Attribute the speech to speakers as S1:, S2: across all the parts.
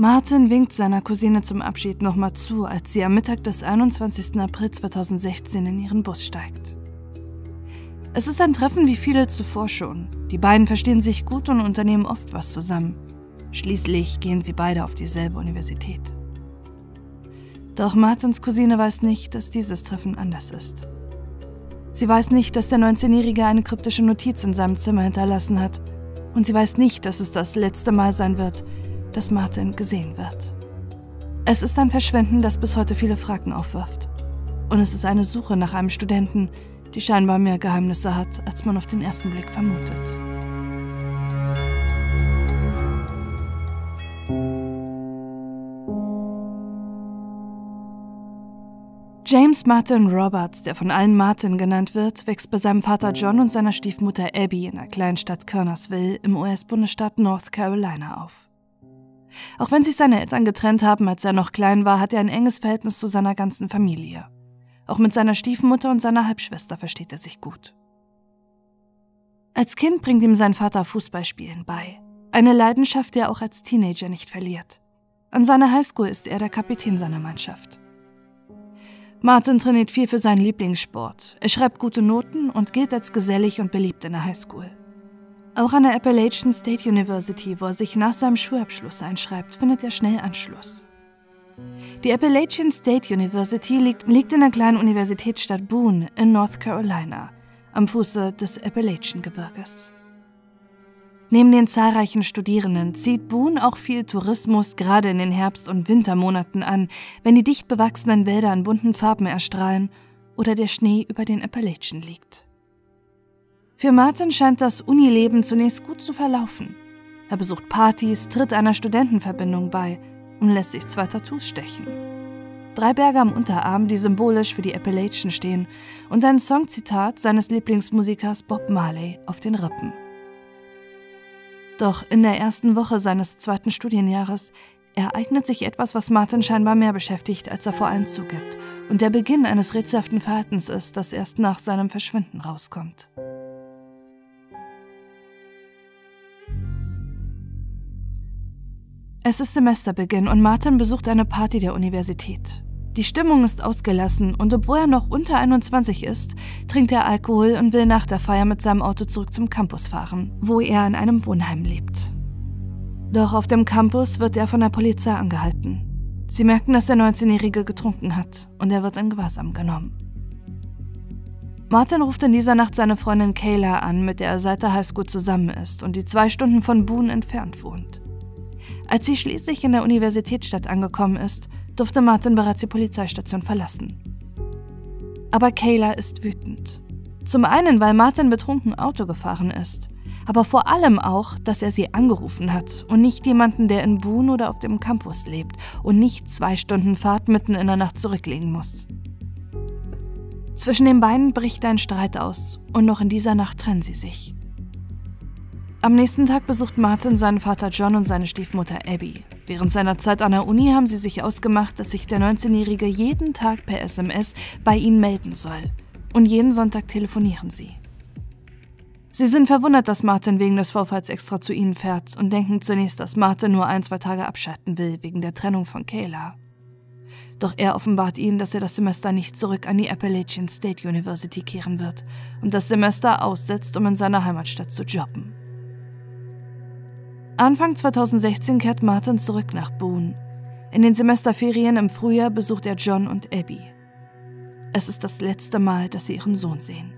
S1: Martin winkt seiner Cousine zum Abschied nochmal zu, als sie am Mittag des 21. April 2016 in ihren Bus steigt. Es ist ein Treffen wie viele zuvor schon. Die beiden verstehen sich gut und unternehmen oft was zusammen. Schließlich gehen sie beide auf dieselbe Universität. Doch Martins Cousine weiß nicht, dass dieses Treffen anders ist. Sie weiß nicht, dass der 19-Jährige eine kryptische Notiz in seinem Zimmer hinterlassen hat. Und sie weiß nicht, dass es das letzte Mal sein wird, dass Martin gesehen wird. Es ist ein Verschwinden, das bis heute viele Fragen aufwirft. Und es ist eine Suche nach einem Studenten, die scheinbar mehr Geheimnisse hat, als man auf den ersten Blick vermutet. James Martin Roberts, der von allen Martin genannt wird, wächst bei seinem Vater John und seiner Stiefmutter Abby in der kleinen Stadt Kernersville im US-Bundesstaat North Carolina auf. Auch wenn sich seine Eltern getrennt haben, als er noch klein war, hat er ein enges Verhältnis zu seiner ganzen Familie. Auch mit seiner Stiefmutter und seiner Halbschwester versteht er sich gut. Als Kind bringt ihm sein Vater Fußballspielen bei. Eine Leidenschaft, die er auch als Teenager nicht verliert. An seiner Highschool ist er der Kapitän seiner Mannschaft. Martin trainiert viel für seinen Lieblingssport. Er schreibt gute Noten und gilt als gesellig und beliebt in der Highschool. Auch an der Appalachian State University, wo er sich nach seinem Schulabschluss einschreibt, findet er schnell Anschluss. Die Appalachian State University liegt, liegt in der kleinen Universitätsstadt Boone in North Carolina, am Fuße des Appalachian-Gebirges. Neben den zahlreichen Studierenden zieht Boone auch viel Tourismus gerade in den Herbst- und Wintermonaten an, wenn die dicht bewachsenen Wälder in bunten Farben erstrahlen oder der Schnee über den Appalachian liegt. Für Martin scheint das Unileben zunächst gut zu verlaufen. Er besucht Partys, tritt einer Studentenverbindung bei und lässt sich zwei Tattoos stechen. Drei Berge am Unterarm, die symbolisch für die Appalachian stehen, und ein Songzitat seines Lieblingsmusikers Bob Marley auf den Rippen. Doch in der ersten Woche seines zweiten Studienjahres ereignet sich etwas, was Martin scheinbar mehr beschäftigt, als er vor allem zugibt, und der Beginn eines rätselhaften Verhaltens ist, das erst nach seinem Verschwinden rauskommt. Es ist Semesterbeginn und Martin besucht eine Party der Universität. Die Stimmung ist ausgelassen und obwohl er noch unter 21 ist, trinkt er Alkohol und will nach der Feier mit seinem Auto zurück zum Campus fahren, wo er in einem Wohnheim lebt. Doch auf dem Campus wird er von der Polizei angehalten. Sie merken, dass der 19-Jährige getrunken hat und er wird in Gewahrsam genommen. Martin ruft in dieser Nacht seine Freundin Kayla an, mit der er seit der Highschool zusammen ist und die zwei Stunden von Boone entfernt wohnt. Als sie schließlich in der Universitätsstadt angekommen ist, durfte Martin bereits die Polizeistation verlassen. Aber Kayla ist wütend. Zum einen, weil Martin betrunken Auto gefahren ist, aber vor allem auch, dass er sie angerufen hat und nicht jemanden, der in Boone oder auf dem Campus lebt und nicht zwei Stunden Fahrt mitten in der Nacht zurücklegen muss. Zwischen den beiden bricht ein Streit aus und noch in dieser Nacht trennen sie sich. Am nächsten Tag besucht Martin seinen Vater John und seine Stiefmutter Abby. Während seiner Zeit an der Uni haben sie sich ausgemacht, dass sich der 19-Jährige jeden Tag per SMS bei ihnen melden soll. Und jeden Sonntag telefonieren sie. Sie sind verwundert, dass Martin wegen des Vorfalls extra zu ihnen fährt und denken zunächst, dass Martin nur ein, zwei Tage abschalten will wegen der Trennung von Kayla. Doch er offenbart ihnen, dass er das Semester nicht zurück an die Appalachian State University kehren wird und das Semester aussetzt, um in seiner Heimatstadt zu jobben. Anfang 2016 kehrt Martin zurück nach Boone. In den Semesterferien im Frühjahr besucht er John und Abby. Es ist das letzte Mal, dass sie ihren Sohn sehen.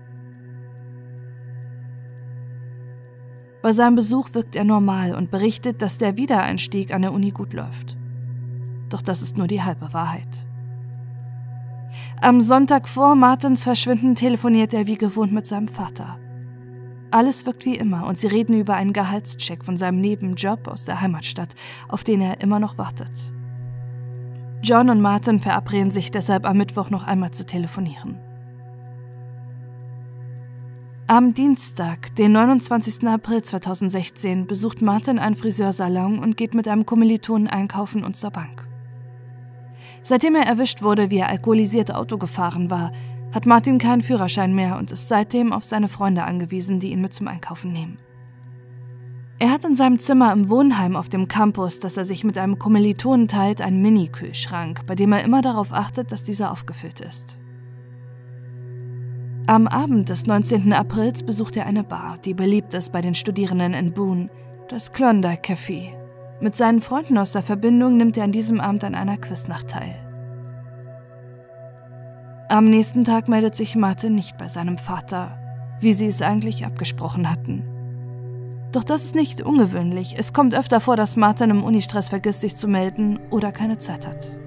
S1: Bei seinem Besuch wirkt er normal und berichtet, dass der Wiedereinstieg an der Uni gut läuft. Doch das ist nur die halbe Wahrheit. Am Sonntag vor Martins Verschwinden telefoniert er wie gewohnt mit seinem Vater. Alles wirkt wie immer und sie reden über einen Gehaltscheck von seinem Nebenjob aus der Heimatstadt, auf den er immer noch wartet. John und Martin verabreden sich deshalb am Mittwoch noch einmal zu telefonieren. Am Dienstag, den 29. April 2016, besucht Martin einen Friseursalon und geht mit einem Kommilitonen einkaufen und zur Bank. Seitdem er erwischt wurde, wie er alkoholisiert Auto gefahren war, hat Martin keinen Führerschein mehr und ist seitdem auf seine Freunde angewiesen, die ihn mit zum Einkaufen nehmen. Er hat in seinem Zimmer im Wohnheim auf dem Campus, das er sich mit einem Kommilitonen teilt, einen Mini-Kühlschrank, bei dem er immer darauf achtet, dass dieser aufgefüllt ist. Am Abend des 19. Aprils besucht er eine Bar, die beliebt ist bei den Studierenden in Boone, das Klondike Café. Mit seinen Freunden aus der Verbindung nimmt er an diesem Abend an einer Quiznacht teil. Am nächsten Tag meldet sich Martin nicht bei seinem Vater, wie sie es eigentlich abgesprochen hatten. Doch das ist nicht ungewöhnlich. Es kommt öfter vor, dass Martin im Unistress vergisst, sich zu melden oder keine Zeit hat.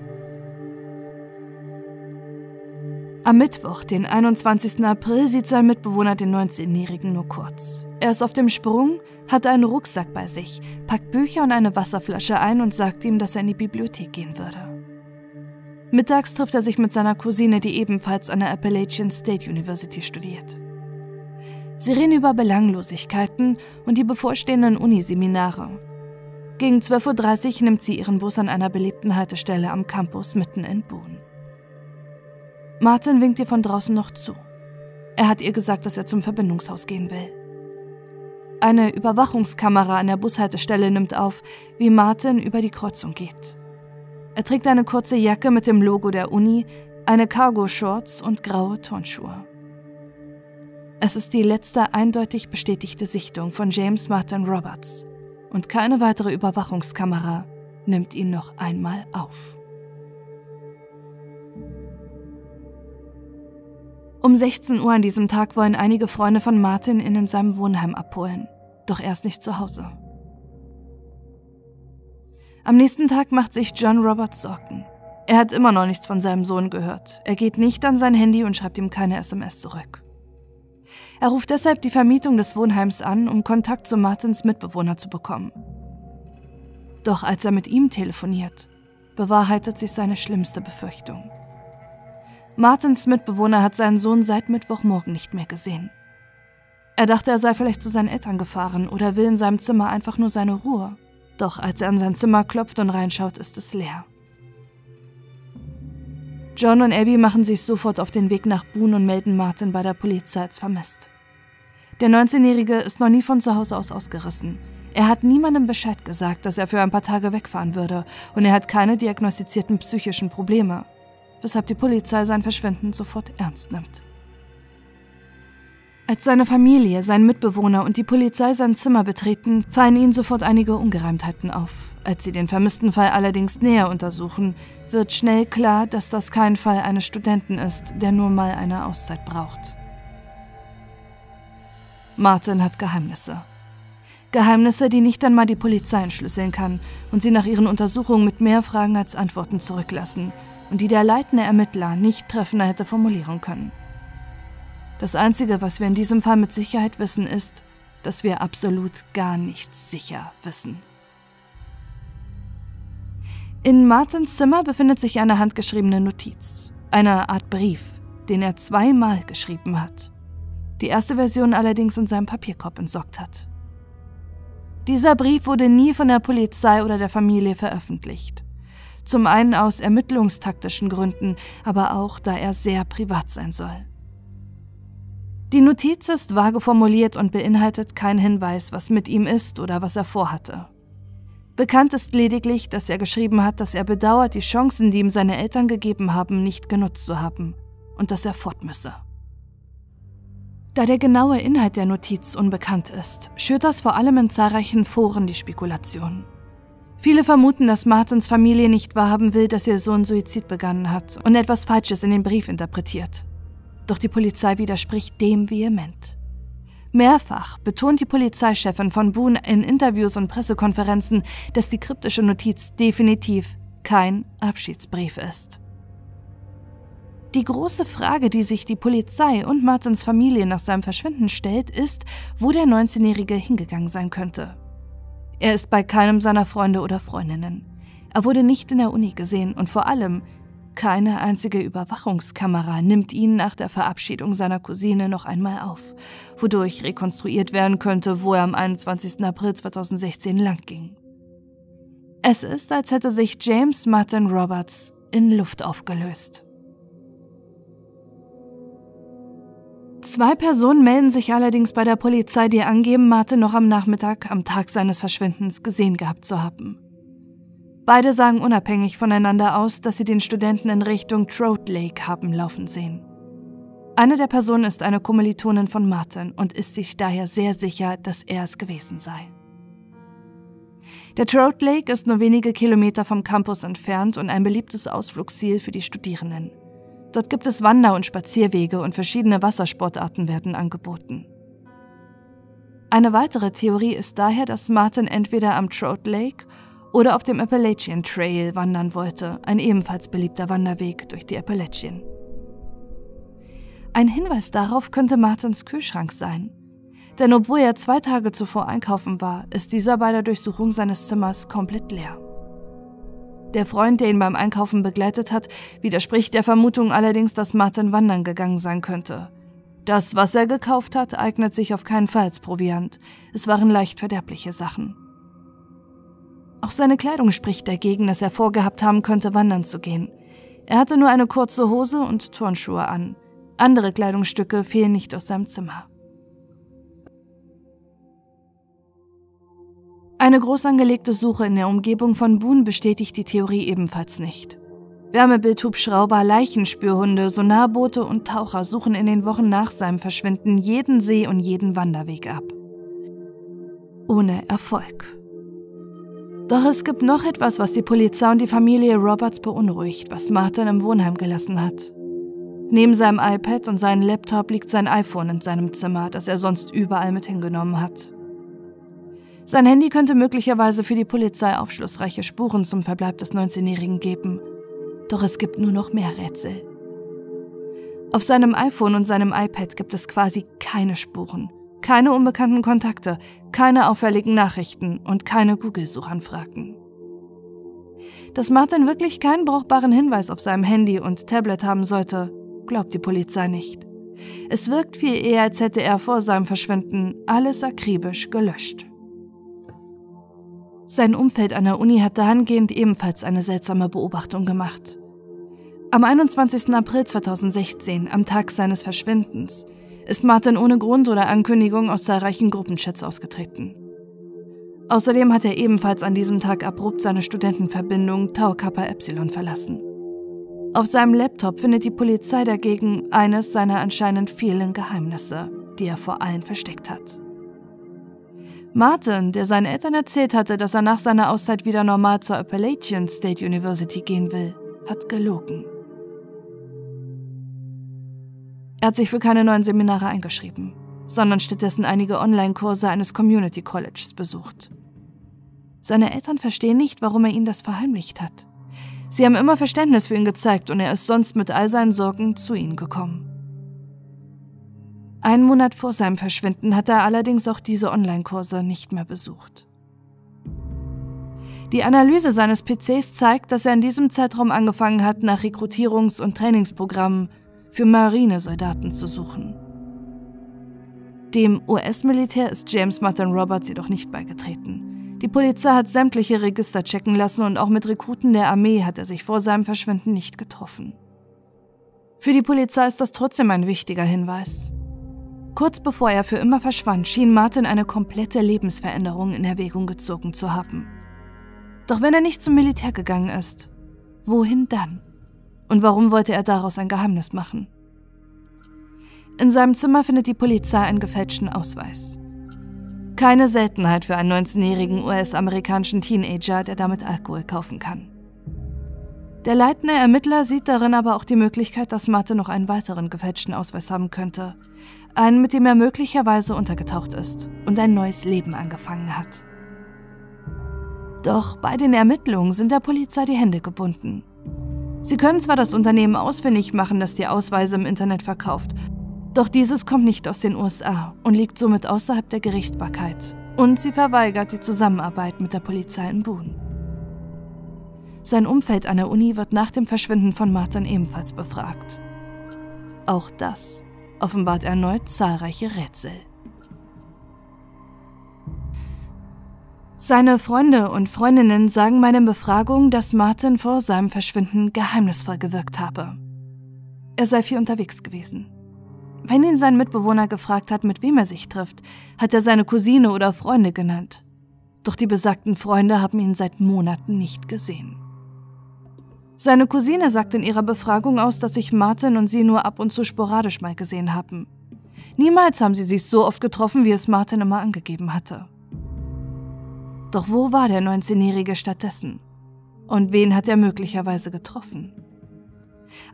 S1: Am Mittwoch, den 21. April, sieht sein Mitbewohner den 19-Jährigen nur kurz. Er ist auf dem Sprung, hat einen Rucksack bei sich, packt Bücher und eine Wasserflasche ein und sagt ihm, dass er in die Bibliothek gehen würde. Mittags trifft er sich mit seiner Cousine, die ebenfalls an der Appalachian State University studiert. Sie reden über Belanglosigkeiten und die bevorstehenden Uniseminare. Gegen 12.30 Uhr nimmt sie ihren Bus an einer beliebten Haltestelle am Campus mitten in Boone. Martin winkt ihr von draußen noch zu. Er hat ihr gesagt, dass er zum Verbindungshaus gehen will. Eine Überwachungskamera an der Bushaltestelle nimmt auf, wie Martin über die Kreuzung geht. Er trägt eine kurze Jacke mit dem Logo der Uni, eine Cargo-Shorts und graue Turnschuhe. Es ist die letzte eindeutig bestätigte Sichtung von James Martin Roberts und keine weitere Überwachungskamera nimmt ihn noch einmal auf. Um 16 Uhr an diesem Tag wollen einige Freunde von Martin ihn in seinem Wohnheim abholen, doch er ist nicht zu Hause. Am nächsten Tag macht sich John Roberts Sorgen. Er hat immer noch nichts von seinem Sohn gehört. Er geht nicht an sein Handy und schreibt ihm keine SMS zurück. Er ruft deshalb die Vermietung des Wohnheims an, um Kontakt zu Martins Mitbewohner zu bekommen. Doch als er mit ihm telefoniert, bewahrheitet sich seine schlimmste Befürchtung. Martins Mitbewohner hat seinen Sohn seit Mittwochmorgen nicht mehr gesehen. Er dachte, er sei vielleicht zu seinen Eltern gefahren oder will in seinem Zimmer einfach nur seine Ruhe. Doch als er an sein Zimmer klopft und reinschaut, ist es leer. John und Abby machen sich sofort auf den Weg nach Boone und melden Martin bei der Polizei als vermisst. Der 19-Jährige ist noch nie von zu Hause aus ausgerissen. Er hat niemandem Bescheid gesagt, dass er für ein paar Tage wegfahren würde und er hat keine diagnostizierten psychischen Probleme, weshalb die Polizei sein Verschwinden sofort ernst nimmt. Als seine Familie, sein Mitbewohner und die Polizei sein Zimmer betreten, fallen ihnen sofort einige Ungereimtheiten auf. Als sie den vermissten Fall allerdings näher untersuchen, wird schnell klar, dass das kein Fall eines Studenten ist, der nur mal eine Auszeit braucht. Martin hat Geheimnisse. Geheimnisse, die nicht einmal die Polizei entschlüsseln kann und sie nach ihren Untersuchungen mit mehr Fragen als Antworten zurücklassen und die der leitende Ermittler nicht treffender hätte formulieren können. Das Einzige, was wir in diesem Fall mit Sicherheit wissen, ist, dass wir absolut gar nichts sicher wissen. In Martins Zimmer befindet sich eine handgeschriebene Notiz, eine Art Brief, den er zweimal geschrieben hat. Die erste Version allerdings in seinem Papierkorb entsorgt hat. Dieser Brief wurde nie von der Polizei oder der Familie veröffentlicht. Zum einen aus ermittlungstaktischen Gründen, aber auch da er sehr privat sein soll. Die Notiz ist vage formuliert und beinhaltet keinen Hinweis, was mit ihm ist oder was er vorhatte. Bekannt ist lediglich, dass er geschrieben hat, dass er bedauert, die Chancen, die ihm seine Eltern gegeben haben, nicht genutzt zu haben und dass er fort müsse. Da der genaue Inhalt der Notiz unbekannt ist, schürt das vor allem in zahlreichen Foren die Spekulation. Viele vermuten, dass Martins Familie nicht wahrhaben will, dass ihr Sohn Suizid begangen hat und etwas Falsches in den Brief interpretiert. Doch die Polizei widerspricht dem vehement. Mehrfach betont die Polizeichefin von Boone in Interviews und Pressekonferenzen, dass die kryptische Notiz definitiv kein Abschiedsbrief ist. Die große Frage, die sich die Polizei und Martins Familie nach seinem Verschwinden stellt, ist, wo der 19-Jährige hingegangen sein könnte. Er ist bei keinem seiner Freunde oder Freundinnen. Er wurde nicht in der Uni gesehen und vor allem keine einzige Überwachungskamera nimmt ihn nach der Verabschiedung seiner Cousine noch einmal auf, wodurch rekonstruiert werden könnte, wo er am 21. April 2016 lang ging. Es ist, als hätte sich James Martin Roberts in Luft aufgelöst. Zwei Personen melden sich allerdings bei der Polizei, die angeben, Martin noch am Nachmittag, am Tag seines Verschwindens, gesehen gehabt zu haben. Beide sagen unabhängig voneinander aus, dass sie den Studenten in Richtung Trout Lake haben laufen sehen. Eine der Personen ist eine Kommilitonin von Martin und ist sich daher sehr sicher, dass er es gewesen sei. Der Trout Lake ist nur wenige Kilometer vom Campus entfernt und ein beliebtes Ausflugsziel für die Studierenden. Dort gibt es Wander- und Spazierwege und verschiedene Wassersportarten werden angeboten. Eine weitere Theorie ist daher, dass Martin entweder am Trout Lake oder auf dem Appalachian Trail wandern wollte, ein ebenfalls beliebter Wanderweg durch die Appalachian. Ein Hinweis darauf könnte Martins Kühlschrank sein. Denn obwohl er zwei Tage zuvor einkaufen war, ist dieser bei der Durchsuchung seines Zimmers komplett leer. Der Freund, der ihn beim Einkaufen begleitet hat, widerspricht der Vermutung allerdings, dass Martin wandern gegangen sein könnte. Das, was er gekauft hat, eignet sich auf keinen Fall als Proviant. Es waren leicht verderbliche Sachen. Auch seine Kleidung spricht dagegen, dass er vorgehabt haben könnte, wandern zu gehen. Er hatte nur eine kurze Hose und Turnschuhe an. Andere Kleidungsstücke fehlen nicht aus seinem Zimmer. Eine groß angelegte Suche in der Umgebung von Boone bestätigt die Theorie ebenfalls nicht. Wärmebildhubschrauber, Leichenspürhunde, Sonarboote und Taucher suchen in den Wochen nach seinem Verschwinden jeden See und jeden Wanderweg ab. Ohne Erfolg. Doch es gibt noch etwas, was die Polizei und die Familie Roberts beunruhigt, was Martin im Wohnheim gelassen hat. Neben seinem iPad und seinem Laptop liegt sein iPhone in seinem Zimmer, das er sonst überall mit hingenommen hat. Sein Handy könnte möglicherweise für die Polizei aufschlussreiche Spuren zum Verbleib des 19-Jährigen geben. Doch es gibt nur noch mehr Rätsel. Auf seinem iPhone und seinem iPad gibt es quasi keine Spuren, keine unbekannten Kontakte, keine auffälligen Nachrichten und keine Google-Suchanfragen. Dass Martin wirklich keinen brauchbaren Hinweis auf seinem Handy und Tablet haben sollte, glaubt die Polizei nicht. Es wirkt viel eher, als hätte er vor seinem Verschwinden alles akribisch gelöscht. Sein Umfeld an der Uni hat dahingehend ebenfalls eine seltsame Beobachtung gemacht. Am 21. April 2016, am Tag seines Verschwindens, ist Martin ohne Grund oder Ankündigung aus zahlreichen Gruppenchats ausgetreten. Außerdem hat er ebenfalls an diesem Tag abrupt seine Studentenverbindung Tau Kappa Epsilon verlassen. Auf seinem Laptop findet die Polizei dagegen eines seiner anscheinend vielen Geheimnisse, die er vor allen versteckt hat. Martin, der seinen Eltern erzählt hatte, dass er nach seiner Auszeit wieder normal zur Appalachian State University gehen will, hat gelogen. Er hat sich für keine neuen Seminare eingeschrieben, sondern stattdessen einige Online-Kurse eines Community Colleges besucht. Seine Eltern verstehen nicht, warum er ihnen das verheimlicht hat. Sie haben immer Verständnis für ihn gezeigt und er ist sonst mit all seinen Sorgen zu ihnen gekommen. Einen Monat vor seinem Verschwinden hat er allerdings auch diese Online-Kurse nicht mehr besucht. Die Analyse seines PCs zeigt, dass er in diesem Zeitraum angefangen hat, nach Rekrutierungs- und Trainingsprogrammen für Marinesoldaten zu suchen. Dem US-Militär ist James Martin Roberts jedoch nicht beigetreten. Die Polizei hat sämtliche Register checken lassen und auch mit Rekruten der Armee hat er sich vor seinem Verschwinden nicht getroffen. Für die Polizei ist das trotzdem ein wichtiger Hinweis. Kurz bevor er für immer verschwand, schien Martin eine komplette Lebensveränderung in Erwägung gezogen zu haben. Doch wenn er nicht zum Militär gegangen ist, wohin dann? Und warum wollte er daraus ein Geheimnis machen? In seinem Zimmer findet die Polizei einen gefälschten Ausweis. Keine Seltenheit für einen 19-jährigen US-amerikanischen Teenager, der damit Alkohol kaufen kann. Der leitende Ermittler sieht darin aber auch die Möglichkeit, dass Martin noch einen weiteren gefälschten Ausweis haben könnte. Einen, mit dem er möglicherweise untergetaucht ist und ein neues Leben angefangen hat. Doch bei den Ermittlungen sind der Polizei die Hände gebunden. Sie können zwar das Unternehmen ausfindig machen, das die Ausweise im Internet verkauft, doch dieses kommt nicht aus den USA und liegt somit außerhalb der Gerichtsbarkeit. Und sie verweigert die Zusammenarbeit mit der Polizei in Boone. Sein Umfeld an der Uni wird nach dem Verschwinden von Martin ebenfalls befragt. Auch das offenbart erneut zahlreiche Rätsel. Seine Freunde und Freundinnen sagen meinen Befragungen, dass Martin vor seinem Verschwinden geheimnisvoll gewirkt habe. Er sei viel unterwegs gewesen. Wenn ihn sein Mitbewohner gefragt hat, mit wem er sich trifft, hat er seine Cousine oder Freunde genannt. Doch die besagten Freunde haben ihn seit Monaten nicht gesehen. Seine Cousine sagt in ihrer Befragung aus, dass sich Martin und sie nur ab und zu sporadisch mal gesehen haben. Niemals haben sie sich so oft getroffen, wie es Martin immer angegeben hatte. Doch wo war der 19-Jährige stattdessen? Und wen hat er möglicherweise getroffen?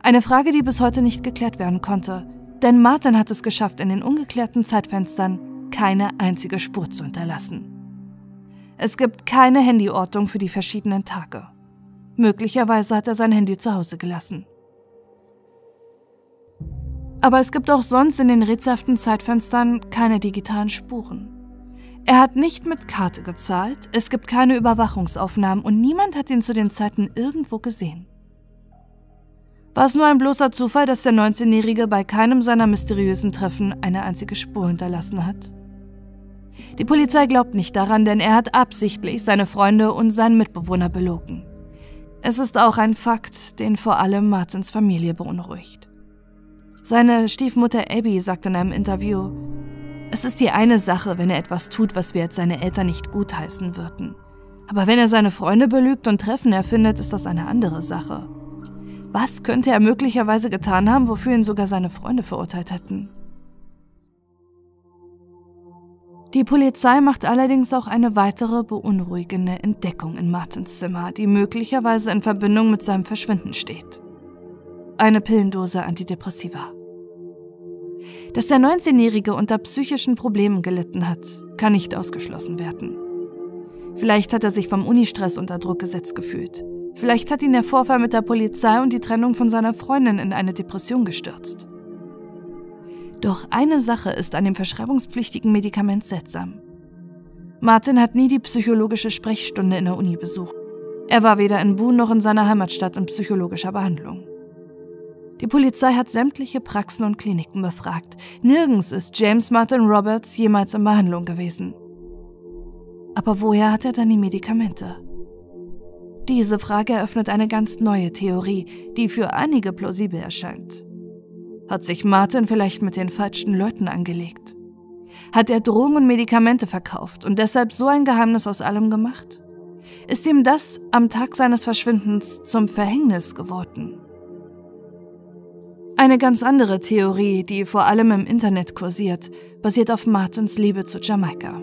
S1: Eine Frage, die bis heute nicht geklärt werden konnte, denn Martin hat es geschafft, in den ungeklärten Zeitfenstern keine einzige Spur zu hinterlassen. Es gibt keine Handyortung für die verschiedenen Tage. Möglicherweise hat er sein Handy zu Hause gelassen. Aber es gibt auch sonst in den rätselhaften Zeitfenstern keine digitalen Spuren. Er hat nicht mit Karte gezahlt, es gibt keine Überwachungsaufnahmen und niemand hat ihn zu den Zeiten irgendwo gesehen. War es nur ein bloßer Zufall, dass der 19-Jährige bei keinem seiner mysteriösen Treffen eine einzige Spur hinterlassen hat? Die Polizei glaubt nicht daran, denn er hat absichtlich seine Freunde und seinen Mitbewohner belogen. Es ist auch ein Fakt, den vor allem Martins Familie beunruhigt. Seine Stiefmutter Abby sagt in einem Interview, es ist die eine Sache, wenn er etwas tut, was wir als seine Eltern nicht gutheißen würden. Aber wenn er seine Freunde belügt und Treffen erfindet, ist das eine andere Sache. Was könnte er möglicherweise getan haben, wofür ihn sogar seine Freunde verurteilt hätten? Die Polizei macht allerdings auch eine weitere beunruhigende Entdeckung in Martins Zimmer, die möglicherweise in Verbindung mit seinem Verschwinden steht. Eine Pillendose Antidepressiva. Dass der 19-Jährige unter psychischen Problemen gelitten hat, kann nicht ausgeschlossen werden. Vielleicht hat er sich vom Unistress unter Druck gesetzt gefühlt. Vielleicht hat ihn der Vorfall mit der Polizei und die Trennung von seiner Freundin in eine Depression gestürzt. Doch eine Sache ist an dem verschreibungspflichtigen Medikament seltsam. Martin hat nie die psychologische Sprechstunde in der Uni besucht. Er war weder in Boone noch in seiner Heimatstadt in psychologischer Behandlung. Die Polizei hat sämtliche Praxen und Kliniken befragt. Nirgends ist James Martin Roberts jemals in Behandlung gewesen. Aber woher hat er dann die Medikamente? Diese Frage eröffnet eine ganz neue Theorie, die für einige plausibel erscheint. Hat sich Martin vielleicht mit den falschen Leuten angelegt? Hat er Drogen und Medikamente verkauft und deshalb so ein Geheimnis aus allem gemacht? Ist ihm das am Tag seines Verschwindens zum Verhängnis geworden? Eine ganz andere Theorie, die vor allem im Internet kursiert, basiert auf Martins Liebe zu Jamaika.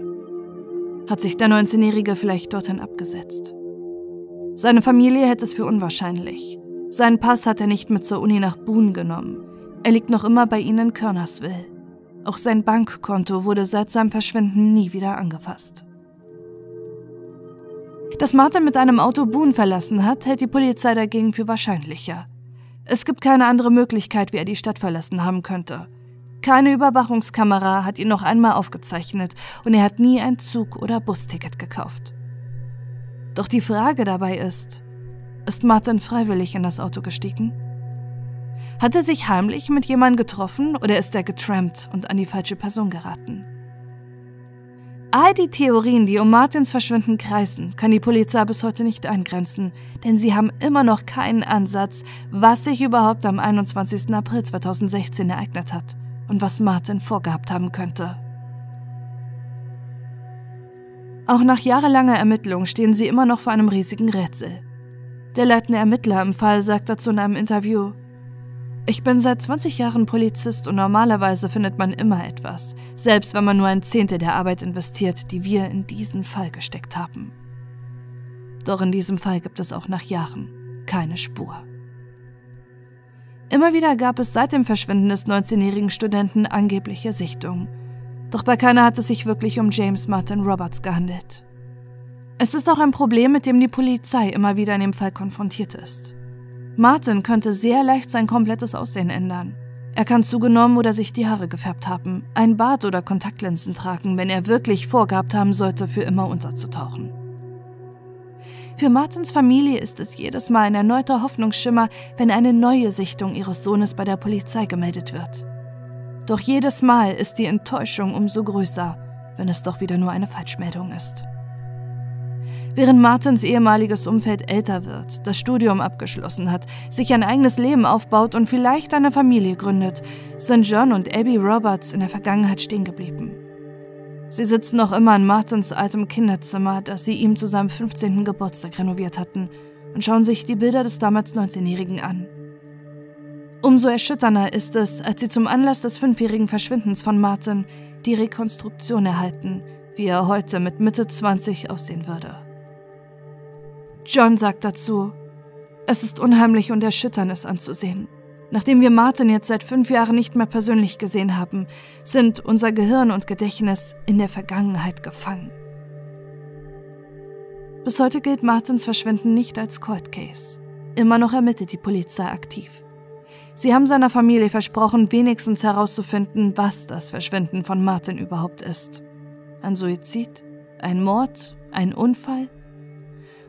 S1: Hat sich der 19-Jährige vielleicht dorthin abgesetzt? Seine Familie hält es für unwahrscheinlich. Seinen Pass hat er nicht mit zur Uni nach Boone genommen. Er liegt noch immer bei ihnen in Körnersville. Auch sein Bankkonto wurde seit seinem Verschwinden nie wieder angefasst. Dass Martin mit einem Auto Boone verlassen hat, hält die Polizei dagegen für wahrscheinlicher. Es gibt keine andere Möglichkeit, wie er die Stadt verlassen haben könnte. Keine Überwachungskamera hat ihn noch einmal aufgezeichnet und er hat nie ein Zug- oder Busticket gekauft. Doch die Frage dabei ist, ist Martin freiwillig in das Auto gestiegen? Hat er sich heimlich mit jemandem getroffen oder ist er getrampt und an die falsche Person geraten? All die Theorien, die um Martins Verschwinden kreisen, kann die Polizei bis heute nicht eingrenzen, denn sie haben immer noch keinen Ansatz, was sich überhaupt am 21. April 2016 ereignet hat und was Martin vorgehabt haben könnte. Auch nach jahrelanger Ermittlung stehen sie immer noch vor einem riesigen Rätsel. Der leitende Ermittler im Fall sagt dazu in einem Interview, ich bin seit 20 Jahren Polizist und normalerweise findet man immer etwas, selbst wenn man nur ein Zehntel der Arbeit investiert, die wir in diesen Fall gesteckt haben. Doch in diesem Fall gibt es auch nach Jahren keine Spur. Immer wieder gab es seit dem Verschwinden des 19-jährigen Studenten angebliche Sichtungen, doch bei keiner hat es sich wirklich um James Martin Roberts gehandelt. Es ist auch ein Problem, mit dem die Polizei immer wieder in dem Fall konfrontiert ist. Martin könnte sehr leicht sein komplettes Aussehen ändern. Er kann zugenommen oder sich die Haare gefärbt haben, ein Bart oder Kontaktlinsen tragen, wenn er wirklich vorgehabt haben sollte, für immer unterzutauchen. Für Martins Familie ist es jedes Mal ein erneuter Hoffnungsschimmer, wenn eine neue Sichtung ihres Sohnes bei der Polizei gemeldet wird. Doch jedes Mal ist die Enttäuschung umso größer, wenn es doch wieder nur eine Falschmeldung ist. Während Martins ehemaliges Umfeld älter wird, das Studium abgeschlossen hat, sich ein eigenes Leben aufbaut und vielleicht eine Familie gründet, sind John und Abby Roberts in der Vergangenheit stehen geblieben. Sie sitzen noch immer in Martins altem Kinderzimmer, das sie ihm zu seinem 15. Geburtstag renoviert hatten, und schauen sich die Bilder des damals 19-Jährigen an. Umso erschütternder ist es, als sie zum Anlass des fünfjährigen Verschwindens von Martin die Rekonstruktion erhalten, wie er heute mit Mitte 20 aussehen würde. John sagt dazu, es ist unheimlich und erschütternd, es anzusehen. Nachdem wir Martin jetzt seit fünf Jahren nicht mehr persönlich gesehen haben, sind unser Gehirn und Gedächtnis in der Vergangenheit gefangen. Bis heute gilt Martins Verschwinden nicht als Cold Case. Immer noch ermittelt die Polizei aktiv. Sie haben seiner Familie versprochen, wenigstens herauszufinden, was das Verschwinden von Martin überhaupt ist. Ein Suizid? Ein Mord? Ein Unfall?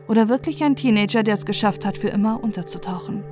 S1: Oder wirklich ein Teenager, der es geschafft hat, für immer unterzutauchen?